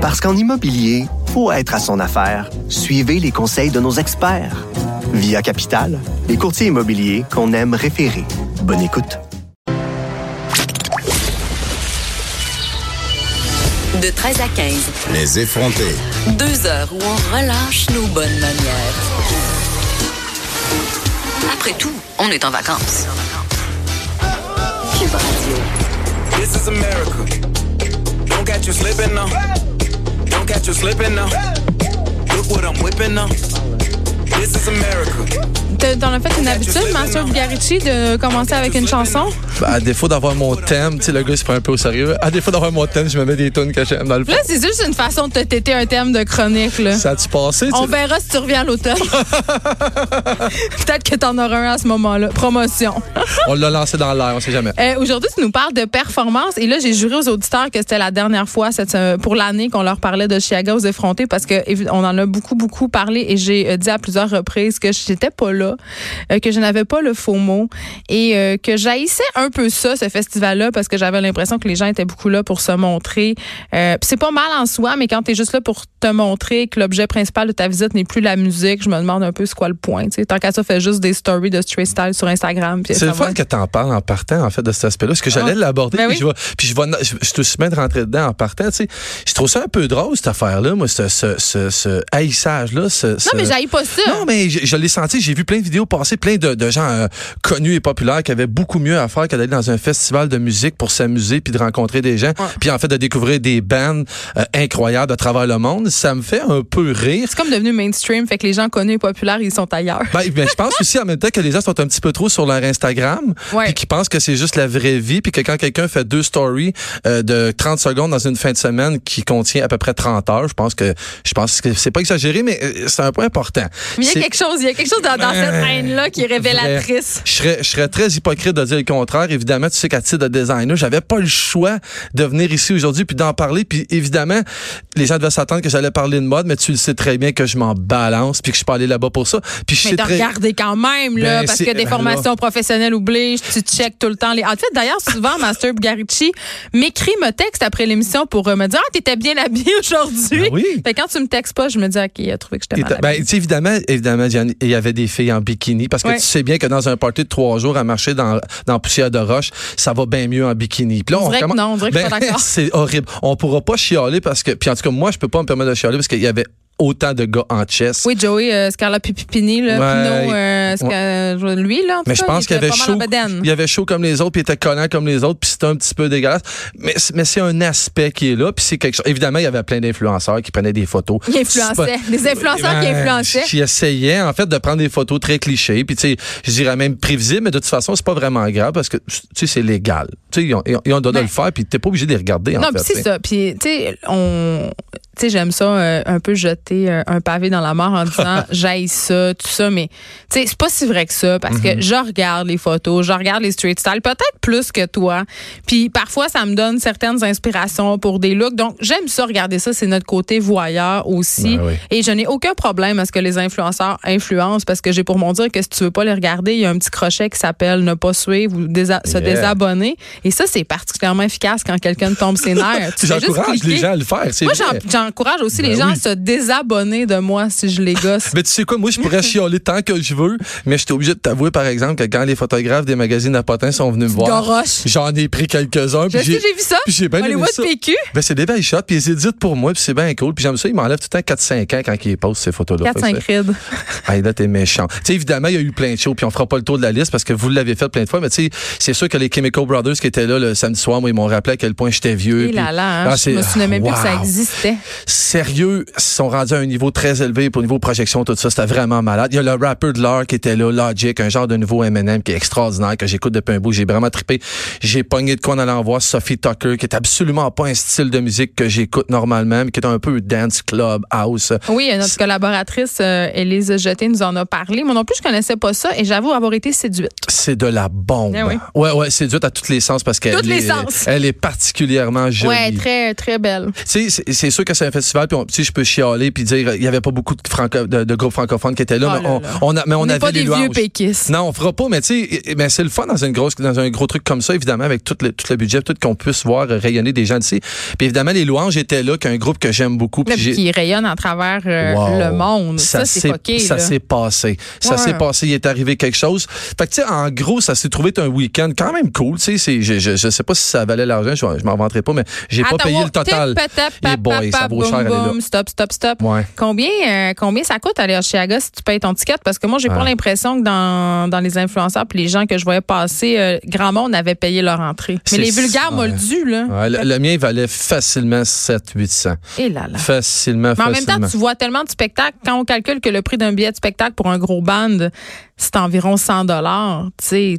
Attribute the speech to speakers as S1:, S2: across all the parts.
S1: Parce qu'en immobilier, faut être à son affaire. Suivez les conseils de nos experts. Via Capital, les courtiers immobiliers qu'on aime référer. Bonne écoute.
S2: De 13 à 15,
S3: Les effrontés.
S2: deux heures où on relâche nos bonnes manières. Après tout, on est en vacances. Cube Radio.
S4: This is America. Don't catch you slipping now. Catch you slipping now. Look what I'm whipping now. This is America.
S5: T'as- T'en as fait une habitude, Master Bugarici, de commencer avec une chanson?
S6: Ben, à défaut d'avoir mon thème, tu sais, le gars, il se prend un peu au sérieux. À défaut d'avoir mon thème, je me mets des tunes que j'aime dans le fond.
S5: Là, c'est juste une façon de te têter un thème de chronique. Là.
S6: Ça a-tu passé?
S5: On verra si tu reviens à l'automne. Peut-être que t'en auras un à ce moment-là. Promotion.
S6: On l'a lancé dans l'air, on sait jamais.
S5: Euh, Aujourd'hui, tu nous parles de performance. Et là, j'ai juré aux auditeurs que c'était la dernière fois cette, euh, pour l'année qu'on leur parlait de Chiaga aux effrontés parce que évi- on en a beaucoup, beaucoup parlé et j'ai euh, dit à plusieurs reprises que j'étais pas là, euh, que je n'avais pas le faux mot et euh, que j'haïssais un peu ça, ce festival-là, parce que j'avais l'impression que les gens étaient beaucoup là pour se montrer. Euh, c'est pas mal en soi, mais quand tu es juste là pour te montrer que l'objet principal de ta visite n'est plus la musique, je me demande un peu c'est quoi le point. tu. Tant qu'à ça, fait juste des stories de street style sur Instagram.
S6: C'est le fun que t'en parles en partant, en fait, de cet aspect-là. Parce que j'allais
S5: Ah.
S6: l'aborder,
S5: Ben
S6: puis,
S5: oui.
S6: je vais, puis je vais, je, je te suis de rentrer dedans en partant, tu. Je trouve ça un peu drôle, cette affaire-là, moi, ce, ce, ce, ce haïssage-là.
S5: Non, mais j'haïs pas ça.
S6: Non, mais je, je l'ai senti. J'ai vu plein de vidéos passer, plein de, de gens euh, connus et populaires qui avaient beaucoup mieux à faire que d'aller dans un festival de musique pour s'amuser puis de rencontrer des gens. Puis en fait, de découvrir des bands euh, incroyables à travers le monde. Ça me fait un peu rire.
S5: C'est comme devenu mainstream, fait que les gens connus et populaires, ils sont ailleurs.
S6: Ben, ben, je pense aussi en même temps que les gens sont un petit peu trop sur leur Instagram,
S5: Ouais.
S6: puis qui pensent que c'est juste la vraie vie, puis que quand quelqu'un fait deux stories euh, de 30 secondes dans une fin de semaine qui contient à peu près 30 heures, je pense que je pense que c'est pas exagéré, mais euh, c'est un point important.
S5: Mais il y a quelque chose, il y a quelque chose dans, dans cette haine-là qui est révélatrice.
S6: je serais, je serais très hypocrite de dire le contraire. Évidemment, tu sais qu'à titre de designer, j'avais pas le choix de venir ici aujourd'hui puis d'en parler. Puis évidemment, les gens devaient s'attendre que j'allais parler de mode, mais tu le sais très bien que je m'en balance puis que je suis pas allé là-bas pour ça. Puis je
S5: Mais
S6: sais très...
S5: regardé quand même, là,
S6: Ben,
S5: parce que des
S6: ben
S5: formations professionnelles obligent, tu checkes tout le temps les. En fait, d'ailleurs, souvent, Master Bugarici m'écrit, me texte après l'émission pour euh, me dire Ah, t'étais bien habillé aujourd'hui.
S6: Ben oui.
S5: Fait que quand tu me textes pas, je me dis OK, il a trouvé que j'étais mal
S6: Ben,
S5: habillée.
S6: tu sais, évidemment, évidemment, il y avait des filles en bikini parce que
S5: Ouais.
S6: tu sais bien que dans un party de trois jours à marcher dans, dans la poussière de roche, ça va bien mieux en bikini. Puis là,
S5: On que non, on d'accord.
S6: c'est horrible. On pourra pas chialer parce que, puis en tout cas, moi, je peux pas me permettre de chialer parce qu'il y avait autant de gars en chess.
S5: Oui, Joey euh, Scarla Pipini, là,
S6: Ouais.
S5: Pinot, euh, Scar- lui, là, en tout
S6: Mais je pense
S5: il
S6: qu'il avait chaud.
S5: en.
S6: Il y avait chaud comme les autres, puis il était collant comme les autres, puis c'était un petit peu dégueulasse. Mais, mais c'est un aspect qui est là, puis c'est quelque chose. Évidemment, il y avait plein d'influenceurs qui prenaient des photos.
S5: Il influençait. Des influenceurs qui influençaient.
S6: Qui essayaient, en fait, de prendre des photos très clichés, puis tu sais, je dirais même prévisibles, mais de toute façon, c'est pas vraiment grave parce que, tu sais, c'est légal. Tu sais, ils ont, ils ont- ils de
S5: Ben,
S6: le faire, puis t'es pas obligé de les regarder, en
S5: Non,
S6: fait.
S5: puis c'est ça. Puis, tu sais, on. Tu sais, j'aime ça euh, un peu jeter euh, un pavé dans la mort en disant j'aille ça, tout ça, mais tu sais, c'est pas si vrai que ça parce que je regarde les photos, je regarde les street style, peut-être plus que toi. Puis parfois, ça me donne certaines inspirations pour des looks. Donc, j'aime ça, regarder ça, c'est notre côté voyeur aussi.
S6: Ben oui.
S5: Et je n'ai aucun problème à ce que les influenceurs influencent parce que j'ai pour mon dire que si tu veux pas les regarder, il y a un petit crochet qui s'appelle ne pas suivre ou désa- se désabonner. Et ça, c'est particulièrement efficace quand quelqu'un tombe ses nerfs.
S6: J'encourage les gens à le faire.
S5: Moi, j'en- j'encourage aussi
S6: Ben
S5: les gens
S6: oui.
S5: à se désabonner de moi si je les gosse.
S6: Mais tu sais quoi, moi, je pourrais chialer tant que je veux, mais je suis obligé de t'avouer, par exemple, que quand les photographes des magazines à potins sont venus me voir, j'en ai pris quelques-uns.
S5: J'ai vu ça?
S6: puis j'ai bien aimé ça.
S5: PQ.
S6: Ben, c'est des belles shots, puis ils éditent pour moi, puis c'est bien cool. Puis j'aime ça, ils m'enlèvent tout le temps 4-5 ans quand ils postent ces photos-là.
S5: 4-5
S6: Fait que
S5: rides.
S6: Hey, là, t'es méchant. Tu sais, évidemment, il y a eu plein de shows, puis on fera pas le tour de la liste parce que vous l'avez fait plein de fois, mais tu sais, c'est sûr que les Chemical Brothers qui étaient là le samedi soir, moi, ils m'ont rappelé à quel point j'étais vieux.
S5: Et
S6: puis-
S5: là là, hein,
S6: Ah,
S5: je me souvenais même plus que ça existait.
S6: Sérieux, ils sont rendus à un niveau très élevé pour niveau projection, tout ça. C'était vraiment malade. Il y a le rappeur de l'heure qui était là, Logic, un genre de nouveau M&M qui est extraordinaire, que j'écoute depuis un bout. J'ai vraiment trippé. J'ai pogné de quoi en allant voir Sophie Tucker, qui est absolument pas un style de musique que j'écoute normalement, mais qui est un peu dance club, house.
S5: Oui, notre collaboratrice, euh, Élise Jeté, nous en a parlé. Moi non plus, je connaissais pas ça et j'avoue avoir été séduite.
S6: C'est de la bombe.
S5: Eh oui.
S6: Ouais, dur à tous les sens parce qu'elle est,
S5: sens.
S6: elle est particulièrement jolie.
S5: Ouais, très, très belle.
S6: C'est sûr que c'est un festival, puis sais, je peux chialer puis dire, il y avait pas beaucoup de, franco- de, de groupes francophones qui étaient là,
S5: Oh
S6: mais
S5: là
S6: on,
S5: là.
S6: on a, mais on, avait
S5: pas
S6: les
S5: des vieux
S6: louanges.
S5: péquistes.
S6: Non, on fera pas, mais tu sais, mais c'est le fun dans une grosse, dans un gros truc comme ça, évidemment, avec tout le, tout le budget, tout qu'on puisse voir rayonner des gens d'ici. Puis évidemment, les louanges étaient là, qu'un groupe que j'aime beaucoup. puis
S5: Là, qui rayonne à travers euh,
S6: Wow.
S5: le monde. Ça, c'est fucké.
S6: ça s'est passé. Ça
S5: Ouais.
S6: s'est passé. Il est arrivé quelque chose. Fait que, tu sais, en gros, ça s'est trouvé un week-end quand même cool. Tu sais, je, je, je sais pas si ça valait l'argent. Je, je m'en vanterai pas, mais j'ai pas payé le total. Eh
S5: pap,
S6: boy, ça
S5: boum, Stop, stop, stop.
S6: Ouais.
S5: Combien, euh, combien ça coûte aller à Chiaga si tu payes ton ticket? Parce que moi, j'ai pas l'impression que dans, dans les influenceurs puis les gens que je voyais passer, euh, grand monde avait payé leur entrée. Mais les vulgaires m'ont le dû, là.
S6: Le, le mien, il valait facilement 700-800.
S5: Et là là.
S6: Facilement,
S5: Mais en même temps, tu vois tellement de spectacles. Quand on calcule que le prix d'un billet de spectacle pour un gros band, c'est environ 100 dollars, tu sais,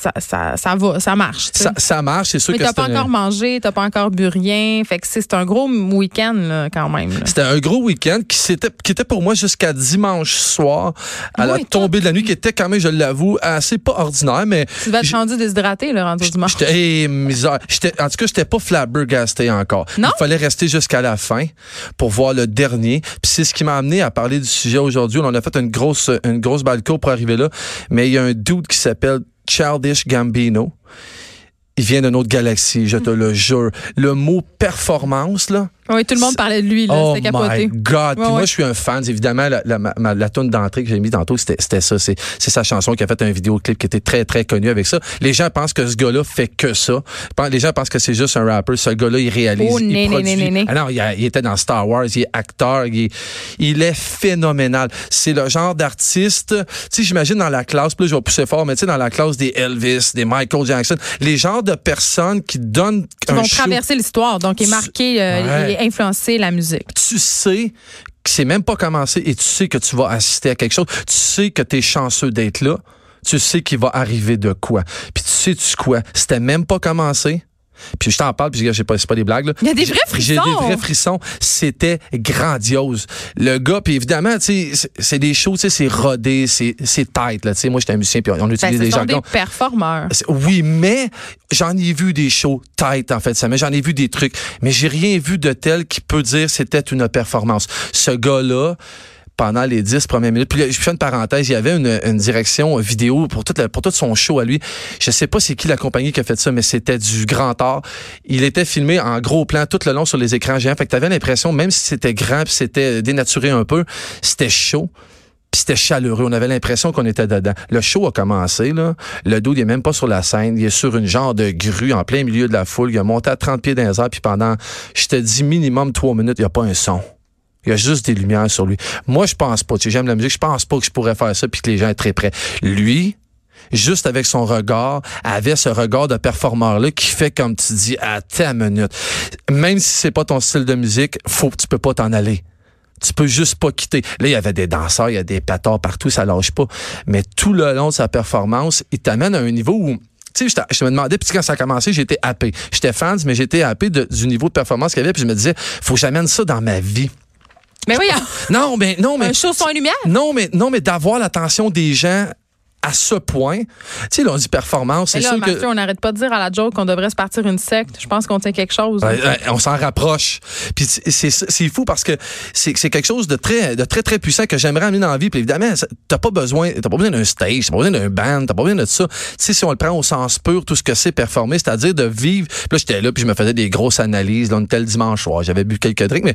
S5: ça, ça, ça va, ça marche.
S6: ça, ça marche, c'est sûr
S5: Mais
S6: que
S5: t'as pas encore mangé, t'as pas encore bu rien. Fait que c'est un gros week-end, là, quand même.
S6: C'était un gros week-end qui, s'était- qui était pour moi jusqu'à dimanche soir, à la
S5: Oui,
S6: tombée de la nuit, qui était quand même, je l'avoue, assez pas ordinaire, mais
S5: Tu vas te rendu déshydraté, le rendu dimanche.
S6: J'étais eh, misère. En tout cas, j'étais pas flabbergasté encore.
S5: Non?
S6: Il fallait rester jusqu'à la fin pour voir le dernier. Puis c'est ce qui m'a amené à parler du sujet aujourd'hui. On a fait une grosse une grosse balco pour arriver là, mais il y a un dude qui s'appelle Childish Gambino. Il vient d'une autre galaxie, je te le jure. Le mot performance là,
S5: Oui, tout le monde parlait de lui, là.
S6: Oh
S5: C'était
S6: my
S5: capoté.
S6: God! Puis
S5: Ouais,
S6: moi,
S5: ouais.
S6: je suis un fan. Évidemment, la, la, ma- la tune d'entrée que j'ai mis tantôt, c'était c'était ça. C'est sa chanson qui a fait un vidéoclip qui était très, très connu avec ça. Les gens pensent que ce gars-là fait que ça. Les gens pensent que c'est juste un rapper. Ce gars-là, il réalise,
S5: Oh,
S6: il
S5: né,
S6: produit.
S5: né, né, né.
S6: Ah non, il, a- il était dans Star Wars, il est acteur, il est, il est phénoménal. C'est le genre d'artiste, tu sais, j'imagine dans la classe, là, je vais pousser fort, mais tu sais, dans la classe des Elvis, des Michael Jackson, les genres de personnes qui donnent
S5: Qui
S6: un
S5: vont
S6: show
S5: traverser l'histoire, donc et marquer euh,
S6: Ouais.
S5: Influencer la musique.
S6: tu sais que c'est même pas commencé et tu sais que tu vas assister à quelque chose. Tu sais que tu es chanceux d'être là. Tu sais qu'il va arriver de quoi. Puis tu sais tu quoi? C'était même pas commencé. Puis je t'en parle, puis j'ai pas, c'est pas des blagues. Là.
S5: Il y a des
S6: J'ai-
S5: vrais
S6: J'ai
S5: frissons.
S6: des vrais frissons. C'était grandiose. Le gars, puis évidemment, tu sais, c'est- c'est des shows, tu sais, c'est rodé, c'est c'est tight. Là, tu sais, moi, j'étais un musicien, puis on
S5: Ben,
S6: utilise
S5: ce
S6: des jargons.
S5: des performeurs.
S6: C'est- Oui, mais j'en ai vu des shows tight en fait, ça, mais j'en ai vu des trucs, mais j'ai rien vu de tel qui peut dire c'était une performance. Ce gars-là pendant les dix premières minutes. Puis là, je fais une parenthèse, il y avait une, une direction vidéo pour, toute la- pour tout son show à lui. Je sais pas c'est qui la compagnie qui a fait ça, mais c'était du grand art. Il était filmé en gros plan tout le long sur les écrans géants. Fait que t'avais l'impression, même si c'était grand puis c'était dénaturé un peu, c'était chaud. C'était chaleureux. On avait l'impression qu'on était dedans. Le show a commencé, là. Le dos, il est même pas sur la scène. Il est sur une genre de grue en plein milieu de la foule. Il a monté à 30 pieds dans les airs. Puis pendant, je te dis, minimum trois minutes, il n'y a pas un son. Il y a juste des lumières sur lui. Moi, je pense pas. Tu sais, j'aime la musique. Je pense pas que je pourrais faire ça puis que les gens seraient prêts. Lui, juste avec son regard, avait ce regard de performeur-là qui fait comme tu dis, à ta minute. Même si c'est pas ton style de musique, faut, tu peux pas t'en aller. Tu peux juste pas quitter. Là, il y avait des danseurs, il y a des pétards partout, ça lâche pas. Mais tout le long de sa performance, il t'amène à un niveau où tu sais, je me demandais, puis quand ça a commencé, j'étais happé. J'étais fan, mais j'étais happé du niveau de performance qu'il y avait, puis je me disais, faut que j'amène ça dans ma vie.
S5: Mais oui,
S6: Non, mais non, mais
S5: un show lumière?
S6: non, mais non, mais d'avoir l'attention des gens à ce point. Tu sais, là, on dit performance, c'est
S5: là,
S6: sûr que
S5: Mathieu, on n'arrête pas de dire à la joke qu'on devrait se partir une secte. Je pense qu'on tient quelque chose.
S6: On s'en rapproche. Puis c'est- fou parce que c'est quelque chose de très de très très puissant que j'aimerais amener dans la vie. Puis évidemment, t'as pas besoin t'as pas besoin d'un stage, t'as pas besoin d'un band, t'as pas besoin de ça. Tu sais si on le prend au sens pur, tout ce que c'est performer, c'est-à-dire de vivre. Puis là j'étais là puis je me faisais des grosses analyses. Là, on était le dimanche soir, j'avais bu quelques drinks, mais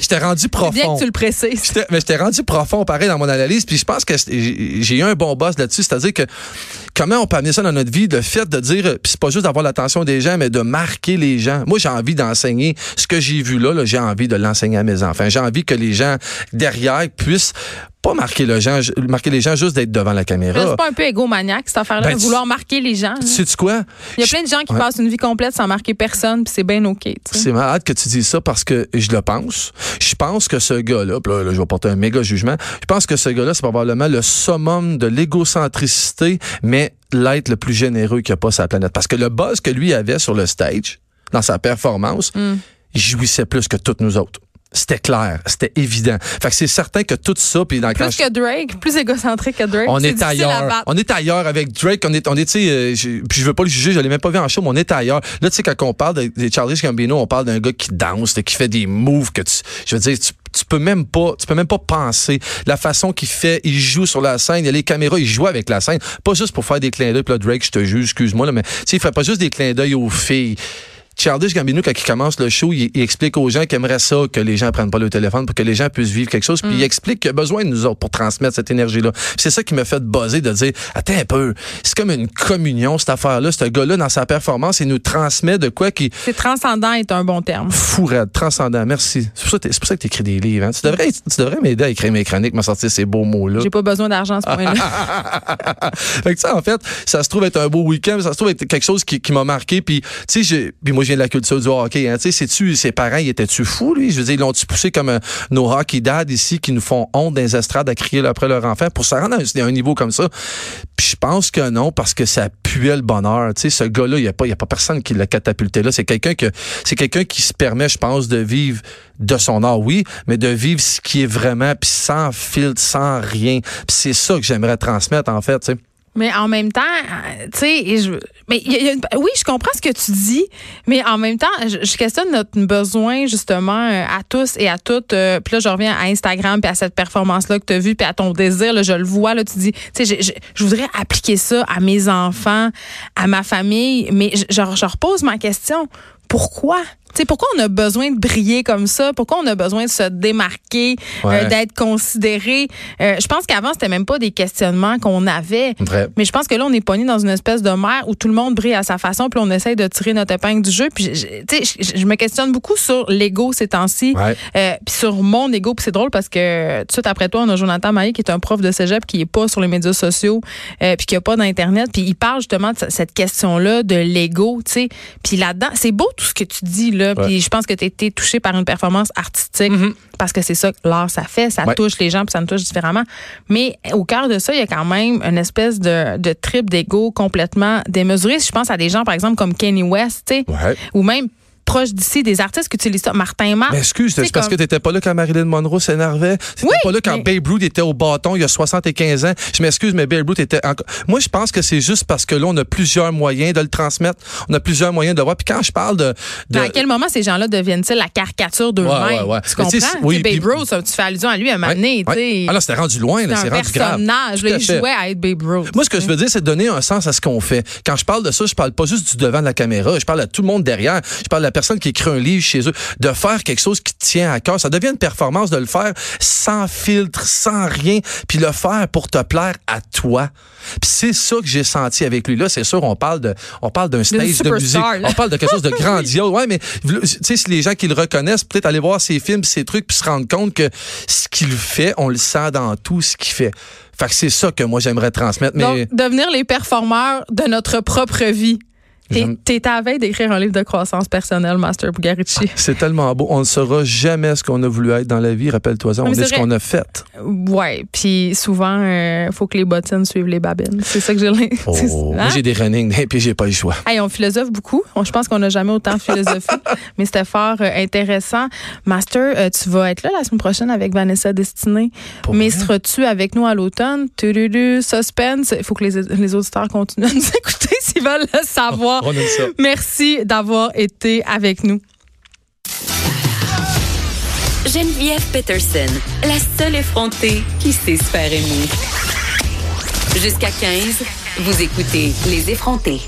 S6: j'étais- rendu
S5: C'est bien
S6: profond.
S5: que tu le précises.
S6: Mais j'étais rendu profond pareil dans mon analyse puis je pense que j'ai eu un bon boss c'est-à-dire que comment on peut amener ça dans notre vie le fait de dire puis c'est pas juste d'avoir l'attention des gens mais de marquer les gens. Moi j'ai envie d'enseigner ce que j'ai vu là, j'ai envie de l'enseigner à mes enfants. J'ai envie que les gens derrière puissent pas marquer le gens marquer les gens juste d'être devant la caméra
S5: C'est pas un peu égomaniaque, cette affaire-là,
S6: Ben,
S5: de
S6: tu-
S5: vouloir marquer les gens. hein?
S6: sais tu quoi?
S5: Il y a plein de gens qui
S6: Ouais.
S5: passent une vie complète sans marquer personne, puis c'est bien OK. tu.
S6: C'est malade que tu dises ça parce que je le pense. Je pense que ce gars-là, là, là, je vais porter un méga jugement, je pense que ce gars-là, c'est probablement le summum de l'égocentricité, mais l'être le plus généreux qu'il n'y a pas sur la planète. Parce que le buzz que lui avait sur le stage, dans sa performance,
S5: Mm.
S6: il jouissait plus que toutes nous autres. C'était clair, c'était évident. Fait que c'est certain que tout ça, puis dans
S5: Plus que Drake, plus égocentrique que Drake.
S6: on est, ailleurs. On est ailleurs avec Drake. On est, on est, tu sais, euh, je- puis je veux pas le juger, je l'ai même pas vu en show, mais on est ailleurs. Là, tu sais, quand on parle de, de Charlie Gambino, on parle d'un gars qui danse, qui fait des moves que tu, je veux dire, tu, tu peux même pas, tu peux même pas penser la façon qu'il fait. Il joue sur la scène, il y a les caméras, il joue avec la scène, pas juste pour faire des clins d'œil. Puis là, Drake, je te juge, excuse-moi, là, mais tu sais, il fait pas juste des clins d'œil aux filles. Childish Gambino, quand il commence le show, il, il explique aux gens qu'il aimerait ça, que les gens prennent pas le téléphone pour que les gens puissent vivre quelque chose. Puis il explique qu'il a besoin de nous autres pour transmettre cette énergie-là. C'est ça qui m'a fait buzzer de dire, attends un peu, c'est comme une communion, cette affaire-là. Ce gars-là, dans sa performance, il nous transmet de quoi qui
S5: C'est transcendant est un bon terme.
S6: fou raide, transcendant. Merci. C'est pour ça que t'es- c'est pour ça que tu écris des livres. hein. Tu devrais, tu devrais m'aider à écrire mes chroniques, me sortir ces beaux mots-là.
S5: J'ai pas besoin d'argent ce point-là.
S6: fait que ça, en fait, ça se trouve être un beau week-end, ça se trouve être quelque chose qui, qui m'a marqué. Puis, tu sais, je viens de la culture du hockey. Hein, tu sais, sais-tu, ses parents, ils étaient-tu fous, lui? Je veux dire, ils l'ont-tu poussé comme euh, nos hockey dads ici qui nous font honte dans les estrades à crier après leur enfant pour se rendre à un, niveau comme ça? Puis je pense que non, parce que ça puait le bonheur. Tu sais, ce gars-là, il n'y a, pas- a pas personne qui l'a catapulté là. C'est quelqu'un que c'est quelqu'un qui se permet, je pense, de vivre de son art, oui, mais de vivre ce qui est vraiment, puis sans filtre, sans rien. Puis c'est ça que j'aimerais transmettre, en fait, tu sais.
S5: Mais en même temps, euh, tu sais, je- mais il y a- il y a une- oui, je comprends ce que tu dis, mais en même temps, je, je questionne notre besoin justement euh, à tous et à toutes. euh, puis là, je reviens à Instagram puis à cette performance-là que tu as vue puis à ton désir, là, je le vois, là, tu dis, tu sais, je, je- voudrais appliquer ça à mes enfants, à ma famille, mais je, je, repose ma question. Pourquoi? Tu sais, pourquoi on a besoin de briller comme ça? Pourquoi on a besoin de se démarquer,
S6: Ouais.
S5: euh, d'être considéré? Euh, je pense qu'avant, c'était même pas des questionnements qu'on avait.
S6: Vrai.
S5: Mais je pense que là, on est pogné dans une espèce de mer où tout le monde brille à sa façon, puis on essaye de tirer notre épingle du jeu. Puis, tu sais, je, me questionne beaucoup sur l'ego ces temps-ci,
S6: Ouais.
S5: Euh, puis sur mon ego. Puis c'est drôle parce que tout de suite après toi, on a Jonathan Maillé qui est un prof de cégep qui est pas sur les médias sociaux, euh, puis qui a pas d'internet. Puis il parle justement de ce- cette question-là de l'ego, tu sais. Puis là-dedans, c'est beau tout ce que tu dis là. Puis je pense que tu as été touché par une performance artistique parce que c'est ça que l'art ça fait, ça
S6: Ouais.
S5: touche les gens puis ça nous touche différemment. Mais au cœur de ça, il y a quand même une espèce de, de trip d'ego complètement démesuré. Si je pense à des gens par exemple comme Kanye West, tu sais,
S6: Ouais.
S5: ou même proche d'ici des artistes qui utilisent ça, Martin Marc.
S6: Mais excuse,
S5: C'est
S6: parce
S5: comme-
S6: que t'étais pas là quand Marilyn Monroe s'énervait. T'étais
S5: Oui,
S6: pas là quand
S5: mais-
S6: Babe Ruth était au bâton il y a 75 ans. Je m'excuse, mais Babe Ruth était encore... Moi, je pense que c'est juste parce que là, on a plusieurs moyens de le transmettre. On a plusieurs moyens de le voir. Puis quand je parle de...
S5: à quel moment ces gens-là deviennent-ils la caricature d'eux-mêmes?
S6: Ouais, ouais, ouais.
S5: Tu
S6: Mais
S5: comprends?
S6: oui,
S5: Babe
S6: puis-
S5: Ruth, tu fais allusion à lui à un moment donné.
S6: Ah là, c'était rendu loin, là,
S5: C'est
S6: rendu grave. Tout
S5: Là,
S6: à
S5: il jouait à être Babe Ruth.
S6: Moi, ce que je veux dire, c'est donner un sens à ce qu'on fait. Quand je parle de ça, je parle pas juste du devant de la caméra. Je parle à tout le monde derrière. Je parle à la personne qui écrit un livre chez eux. De faire quelque chose qui tient à cœur. Ça devient une performance de le faire sans filtre, sans rien, puis le faire pour te plaire à toi. Puis c'est ça que j'ai senti avec lui. Là, c'est sûr, on parle de, on parle d'un stage de musique.
S5: là.
S6: On parle de quelque chose de grandiose. Ouais, mais tu sais, si les gens qui le reconnaissent, peut-être aller voir ses films, ses trucs, puis se rendre compte que ce qu'il fait, on le sent dans tout ce qu'il fait. Fait que c'est ça que moi j'aimerais transmettre. Mais
S5: Donc, devenir les performeurs de notre propre vie. T'es à la veille d'écrire un livre de croissance personnelle, Master Bugarici.
S6: c'est tellement beau. On ne saura jamais ce qu'on a voulu être dans la vie. Rappelle-toi ça. On est ce qu'on a fait.
S5: Ouais, puis souvent, il faut que les bottines suivent les babines. C'est ça que j'ai l'impression.
S6: Oh,
S5: Hein?
S6: Moi, j'ai des running, et puis j'ai pas le choix.
S5: Hey, on philosophe beaucoup. On- Je pense qu'on n'a jamais autant philosophé, mais c'était fort euh, intéressant. Master, euh, tu vas être là la semaine prochaine avec Vanessa Destinée.
S6: Pour
S5: mais seras-tu avec nous à l'automne? Suspense. Il faut que les, les auditeurs continuent à nous écouter s'ils veulent le savoir.
S6: On aime ça.
S5: Merci d'avoir été avec nous.
S2: Geneviève Peterson, la seule effrontée qui sait se faire aimer. Jusqu'à 15, vous écoutez Les effrontés.